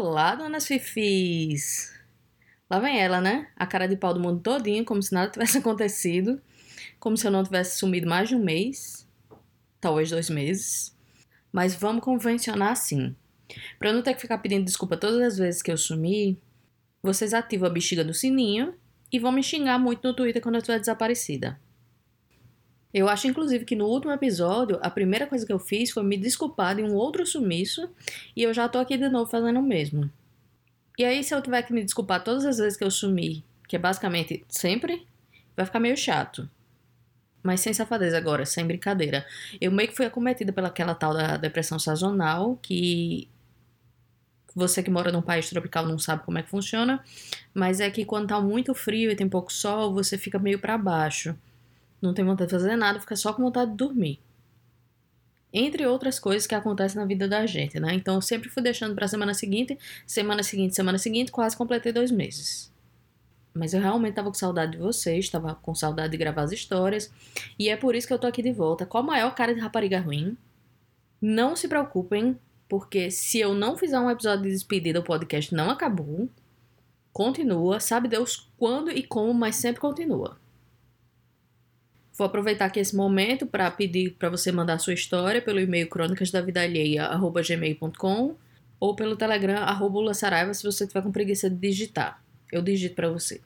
Olá, donas fifis! Lá vem ela, né? A cara de pau do mundo todinho, como se nada tivesse acontecido. Como se eu não tivesse sumido mais de um mês. Talvez dois meses. Mas vamos convencionar assim. Pra eu não ter que ficar pedindo desculpa todas as vezes que eu sumi, vocês ativam a bexiga do sininho e vão me xingar muito no Twitter quando eu estiver desaparecida. Eu acho, inclusive, que no último episódio, a primeira coisa que eu fiz foi me desculpar de um outro sumiço e eu já tô aqui de novo fazendo o mesmo. E aí, se eu tiver que me desculpar todas as vezes que eu sumi, que é basicamente sempre, vai ficar meio chato. Mas sem safadeza agora, sem brincadeira. Eu meio que fui acometida pelaquela tal da depressão sazonal, que você que mora num país tropical não sabe como é que funciona, mas é que quando tá muito frio e tem pouco sol, você fica meio para baixo não tem vontade de fazer nada, fica só com vontade de dormir. Entre outras coisas que acontecem na vida da gente, né? Então eu sempre fui deixando para semana seguinte, semana seguinte, semana seguinte, quase completei dois meses. Mas eu realmente tava com saudade de vocês, tava com saudade de gravar as histórias, e é por isso que eu tô aqui de volta com a maior cara de rapariga ruim. Não se preocupem, porque se eu não fizer um episódio de despedida, o podcast não acabou. Continua, sabe Deus quando e como, mas sempre continua. Vou aproveitar aqui esse momento para pedir para você mandar sua história pelo e-mail crônicasdavidalheia.gmail.com ou pelo Telegram, arroba Saraiva, se você tiver com preguiça de digitar. Eu digito para você.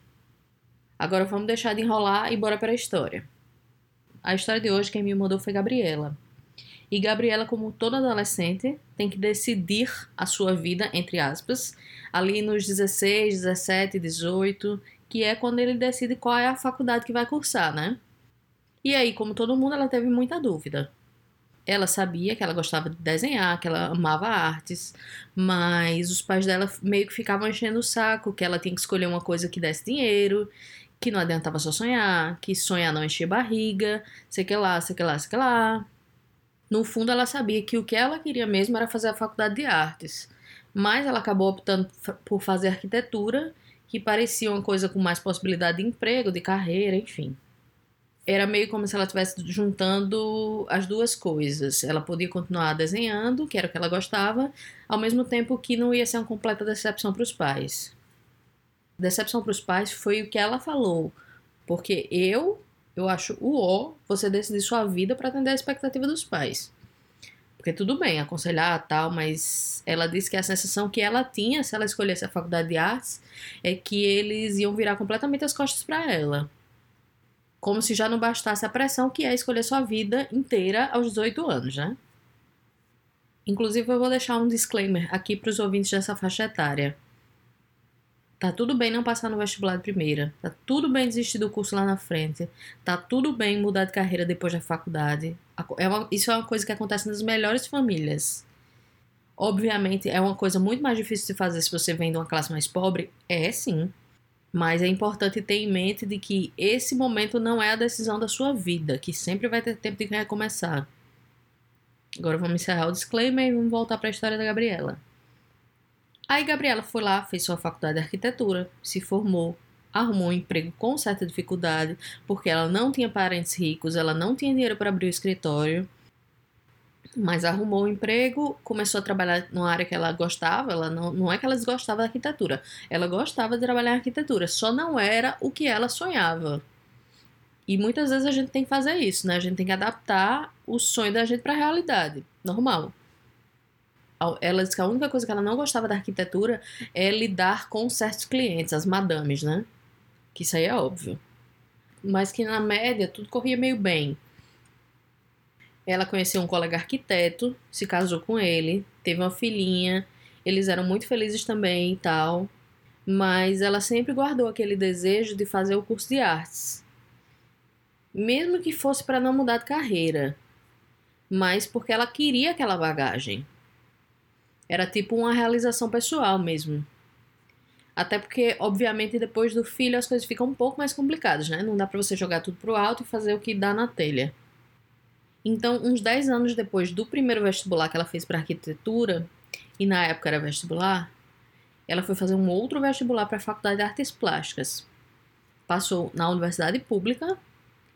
Agora vamos deixar de enrolar e bora para a história. A história de hoje quem me mandou foi Gabriela. E Gabriela, como toda adolescente, tem que decidir a sua vida, entre aspas, ali nos 16, 17, 18, que é quando ele decide qual é a faculdade que vai cursar, né? E aí, como todo mundo, ela teve muita dúvida. Ela sabia que ela gostava de desenhar, que ela amava artes, mas os pais dela meio que ficavam enchendo o saco, que ela tinha que escolher uma coisa que desse dinheiro, que não adiantava só sonhar, que sonhar não enchia barriga, sei que lá, sei que lá, sei que lá. No fundo, ela sabia que o que ela queria mesmo era fazer a faculdade de artes, mas ela acabou optando por fazer arquitetura, que parecia uma coisa com mais possibilidade de emprego, de carreira, enfim era meio como se ela estivesse juntando as duas coisas. Ela podia continuar desenhando, que era o que ela gostava, ao mesmo tempo que não ia ser uma completa decepção para os pais. Decepção para os pais foi o que ela falou, porque eu, eu acho o ó você decidir sua vida para atender a expectativa dos pais. Porque tudo bem, aconselhar tal, mas ela disse que a sensação que ela tinha se ela escolhesse a faculdade de artes é que eles iam virar completamente as costas para ela como se já não bastasse a pressão que é escolher sua vida inteira aos 18 anos, né? Inclusive, eu vou deixar um disclaimer aqui para os ouvintes dessa faixa etária. Tá tudo bem não passar no vestibular de primeira. Tá tudo bem desistir do curso lá na frente. Tá tudo bem mudar de carreira depois da faculdade. É uma, isso é uma coisa que acontece nas melhores famílias. Obviamente, é uma coisa muito mais difícil de fazer se você vem de uma classe mais pobre. É sim. Mas é importante ter em mente de que esse momento não é a decisão da sua vida, que sempre vai ter tempo de recomeçar. Agora vamos encerrar o disclaimer e vamos voltar para a história da Gabriela. Aí Gabriela foi lá, fez sua faculdade de arquitetura, se formou, arrumou um emprego com certa dificuldade, porque ela não tinha parentes ricos, ela não tinha dinheiro para abrir o escritório mas arrumou um emprego, começou a trabalhar numa área que ela gostava. Ela não, não é que ela desgostava da arquitetura, ela gostava de trabalhar em arquitetura, só não era o que ela sonhava. E muitas vezes a gente tem que fazer isso, né? A gente tem que adaptar o sonho da gente para a realidade, normal. Ela disse que a única coisa que ela não gostava da arquitetura é lidar com certos clientes, as madames, né? Que isso aí é óbvio. Mas que na média tudo corria meio bem. Ela conheceu um colega arquiteto, se casou com ele, teve uma filhinha, eles eram muito felizes também e tal, mas ela sempre guardou aquele desejo de fazer o curso de artes. Mesmo que fosse para não mudar de carreira, mas porque ela queria aquela bagagem. Era tipo uma realização pessoal mesmo. Até porque, obviamente, depois do filho as coisas ficam um pouco mais complicadas, né? Não dá para você jogar tudo pro alto e fazer o que dá na telha. Então, uns 10 anos depois do primeiro vestibular que ela fez para arquitetura, e na época era vestibular, ela foi fazer um outro vestibular para a Faculdade de Artes Plásticas. Passou na universidade pública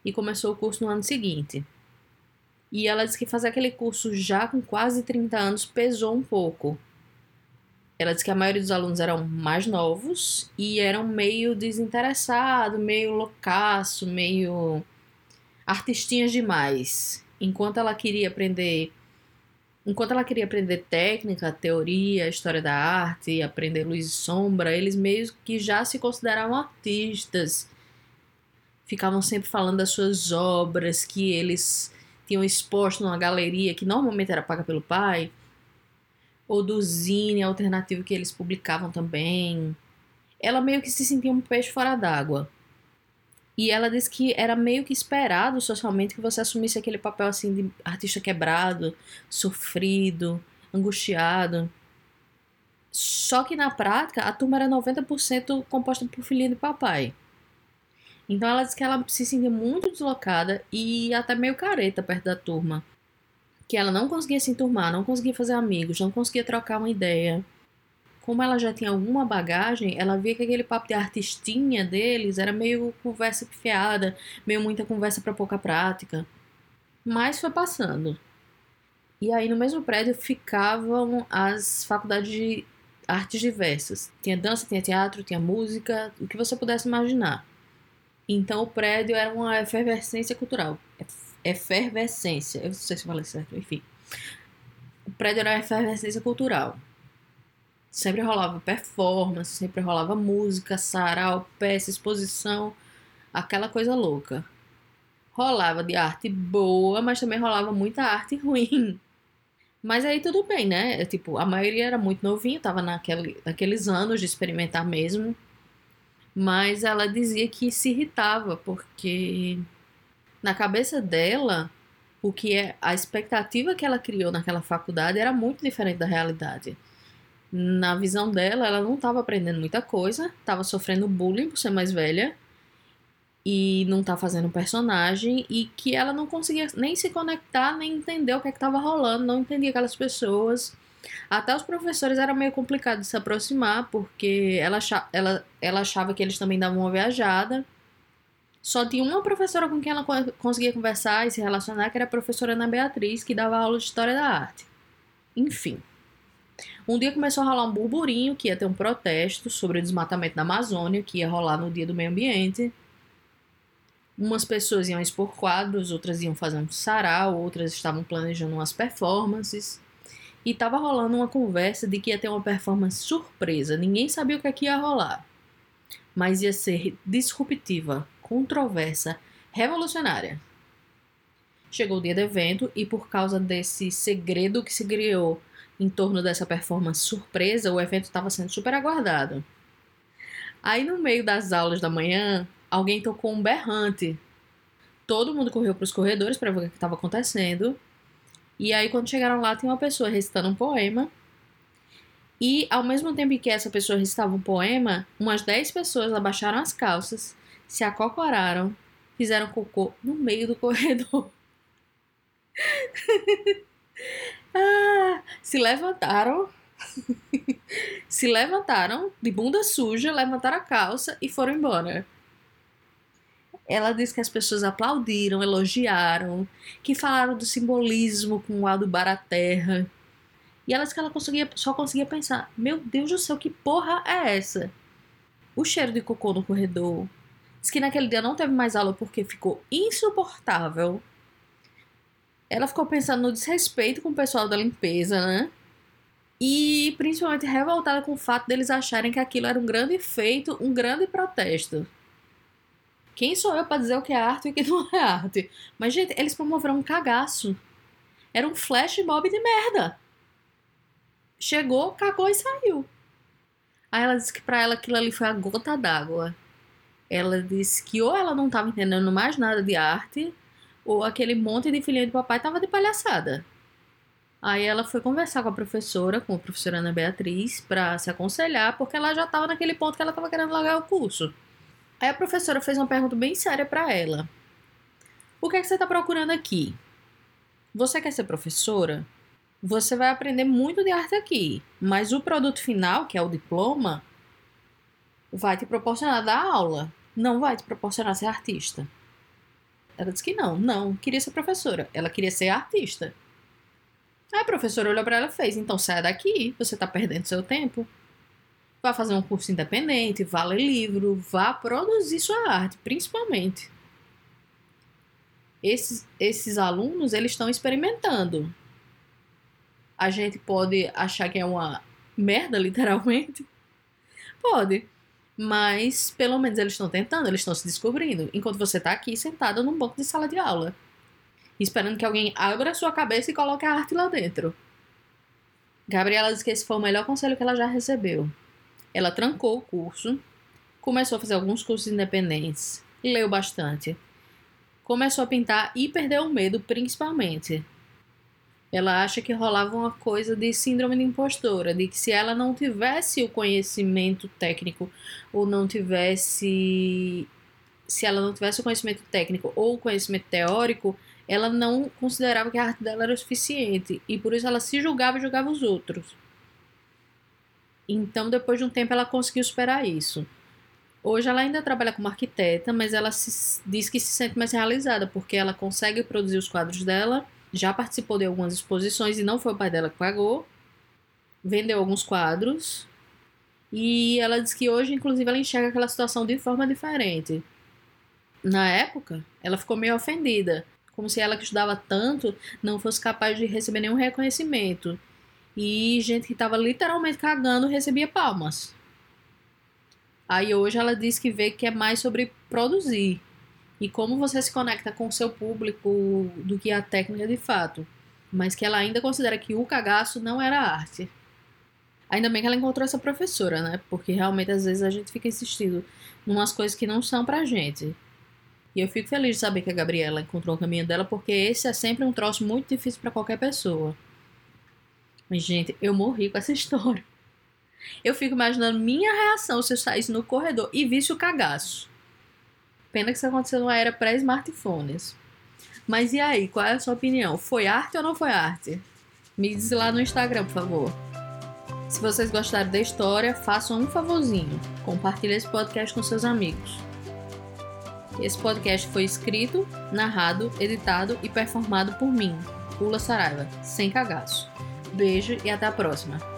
e começou o curso no ano seguinte. E ela disse que fazer aquele curso já com quase 30 anos pesou um pouco. Ela disse que a maioria dos alunos eram mais novos e eram meio desinteressados, meio loucaço, meio artistinhas demais. Enquanto ela queria aprender Enquanto ela queria aprender técnica, teoria, história da arte, aprender luz e sombra, eles meio que já se consideravam artistas. Ficavam sempre falando das suas obras que eles tinham exposto numa galeria que normalmente era paga pelo pai, ou do zine alternativo que eles publicavam também. Ela meio que se sentia um peixe fora d'água. E ela disse que era meio que esperado socialmente que você assumisse aquele papel assim de artista quebrado, sofrido, angustiado. Só que na prática a turma era 90% composta por filhinho de papai. Então ela disse que ela se sentia muito deslocada e até meio careta perto da turma. Que ela não conseguia se enturmar, não conseguia fazer amigos, não conseguia trocar uma ideia como ela já tinha alguma bagagem, ela via que aquele papo de artistinha deles era meio conversa piada, meio muita conversa para pouca prática. Mas foi passando. E aí no mesmo prédio ficavam as faculdades de artes diversas. Tinha dança, tinha teatro, tinha música, o que você pudesse imaginar. Então o prédio era uma efervescência cultural. Efervescência, eu não sei se eu falei certo, enfim. O prédio era uma efervescência cultural. Sempre rolava performance, sempre rolava música, sarau, peça, exposição, aquela coisa louca. Rolava de arte boa, mas também rolava muita arte ruim. Mas aí tudo bem, né? Tipo, a maioria era muito novinha, tava naquele, naqueles anos de experimentar mesmo. Mas ela dizia que se irritava, porque na cabeça dela, o que é a expectativa que ela criou naquela faculdade era muito diferente da realidade na visão dela, ela não estava aprendendo muita coisa, estava sofrendo bullying por ser mais velha e não tá fazendo personagem e que ela não conseguia nem se conectar, nem entender o que é estava rolando, não entendia aquelas pessoas. Até os professores era meio complicado de se aproximar, porque ela, ela, ela achava que eles também davam uma viajada. Só tinha uma professora com quem ela conseguia conversar e se relacionar, que era a professora Ana Beatriz, que dava aula de História da Arte. Enfim. Um dia começou a rolar um burburinho que ia ter um protesto sobre o desmatamento da Amazônia, que ia rolar no dia do meio ambiente. Umas pessoas iam expor quadros, outras iam fazer um sarau, outras estavam planejando umas performances. E estava rolando uma conversa de que ia ter uma performance surpresa, ninguém sabia o que, é que ia rolar. Mas ia ser disruptiva, controversa, revolucionária. Chegou o dia do evento e, por causa desse segredo que se criou em torno dessa performance surpresa, o evento estava sendo super aguardado. Aí, no meio das aulas da manhã, alguém tocou um berrante. Todo mundo correu para os corredores para ver o que estava acontecendo. E aí, quando chegaram lá, tinha uma pessoa recitando um poema. E, ao mesmo tempo que essa pessoa recitava um poema, umas 10 pessoas abaixaram as calças, se acocoraram, fizeram cocô no meio do corredor. Ah, se levantaram. se levantaram de bunda suja, levantaram a calça e foram embora. Ela disse que as pessoas aplaudiram, elogiaram, que falaram do simbolismo com o Aldo Baraterra. E ela disse que ela conseguia, só conseguia pensar: Meu Deus do céu, que porra é essa? O cheiro de cocô no corredor. Diz que naquele dia não teve mais aula porque ficou insuportável ela ficou pensando no desrespeito com o pessoal da limpeza, né? E principalmente revoltada com o fato deles acharem que aquilo era um grande feito, um grande protesto. Quem sou eu para dizer o que é arte e o que não é arte? Mas, gente, eles promoveram um cagaço. Era um flash mob de merda. Chegou, cagou e saiu. Aí ela disse que pra ela aquilo ali foi a gota d'água. Ela disse que ou ela não estava entendendo mais nada de arte, ou aquele monte de filhinha de papai tava de palhaçada. Aí ela foi conversar com a professora, com a professora Ana Beatriz, para se aconselhar, porque ela já estava naquele ponto que ela estava querendo largar o curso. Aí a professora fez uma pergunta bem séria para ela. O que é que você está procurando aqui? Você quer ser professora? Você vai aprender muito de arte aqui, mas o produto final, que é o diploma, vai te proporcionar dar aula, não vai te proporcionar ser artista. Ela disse que não, não, queria ser professora. Ela queria ser artista. Aí a professora olhou para ela e fez: então saia daqui, você está perdendo seu tempo. Vá fazer um curso independente, vá ler livro, vá produzir sua arte, principalmente. Esses, esses alunos, eles estão experimentando. A gente pode achar que é uma merda, literalmente. Pode. Mas, pelo menos, eles estão tentando, eles estão se descobrindo. Enquanto você está aqui sentado num banco de sala de aula. Esperando que alguém abra a sua cabeça e coloque a arte lá dentro. Gabriela disse que esse foi o melhor conselho que ela já recebeu. Ela trancou o curso, começou a fazer alguns cursos independentes, leu bastante, começou a pintar e perdeu o medo, principalmente. Ela acha que rolava uma coisa de síndrome de impostora, de que se ela não tivesse o conhecimento técnico ou não tivesse se ela não tivesse o conhecimento técnico ou o conhecimento teórico, ela não considerava que a arte dela era o suficiente e por isso ela se julgava e julgava os outros. Então, depois de um tempo, ela conseguiu superar isso. Hoje ela ainda trabalha como arquiteta, mas ela se, diz que se sente mais realizada porque ela consegue produzir os quadros dela já participou de algumas exposições e não foi o pai dela que pagou. Vendeu alguns quadros. E ela diz que hoje, inclusive, ela enxerga aquela situação de forma diferente. Na época, ela ficou meio ofendida, como se ela que estudava tanto não fosse capaz de receber nenhum reconhecimento. E gente que estava literalmente cagando recebia palmas. Aí hoje ela diz que vê que é mais sobre produzir e como você se conecta com o seu público do que a técnica de fato. Mas que ela ainda considera que o cagaço não era arte. Ainda bem que ela encontrou essa professora, né? Porque realmente às vezes a gente fica insistindo umas coisas que não são pra gente. E eu fico feliz de saber que a Gabriela encontrou o caminho dela, porque esse é sempre um troço muito difícil para qualquer pessoa. Mas, gente, eu morri com essa história. Eu fico imaginando minha reação se eu saísse no corredor e visse o cagaço. Pena que isso aconteceu numa era pré-smartphones. Mas e aí, qual é a sua opinião? Foi arte ou não foi arte? Me diz lá no Instagram, por favor. Se vocês gostaram da história, façam um favorzinho. Compartilhe esse podcast com seus amigos. Esse podcast foi escrito, narrado, editado e performado por mim, Pula Saraiva, sem cagaço. Beijo e até a próxima.